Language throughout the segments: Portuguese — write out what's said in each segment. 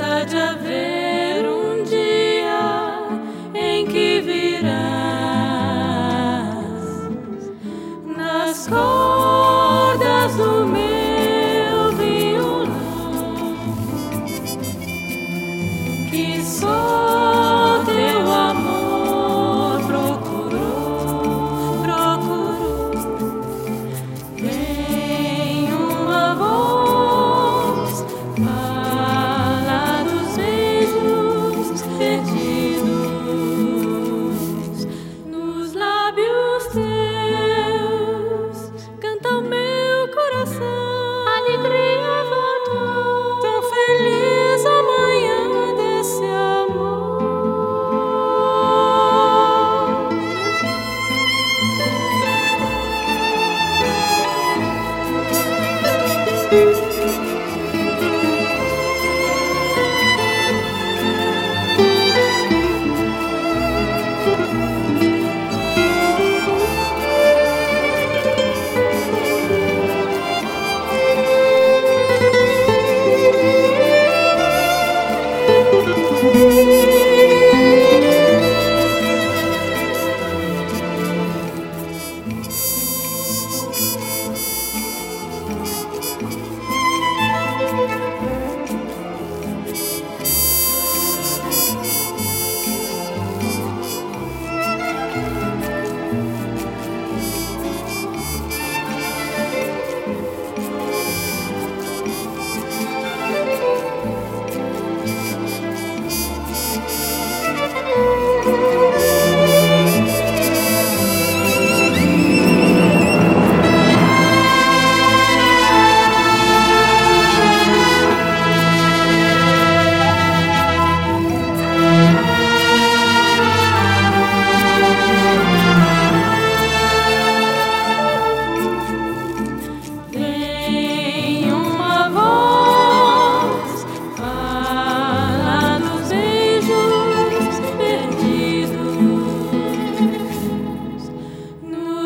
há de haver um dia em que virás nas cordas do meu violão. Que só Thank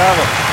esperava.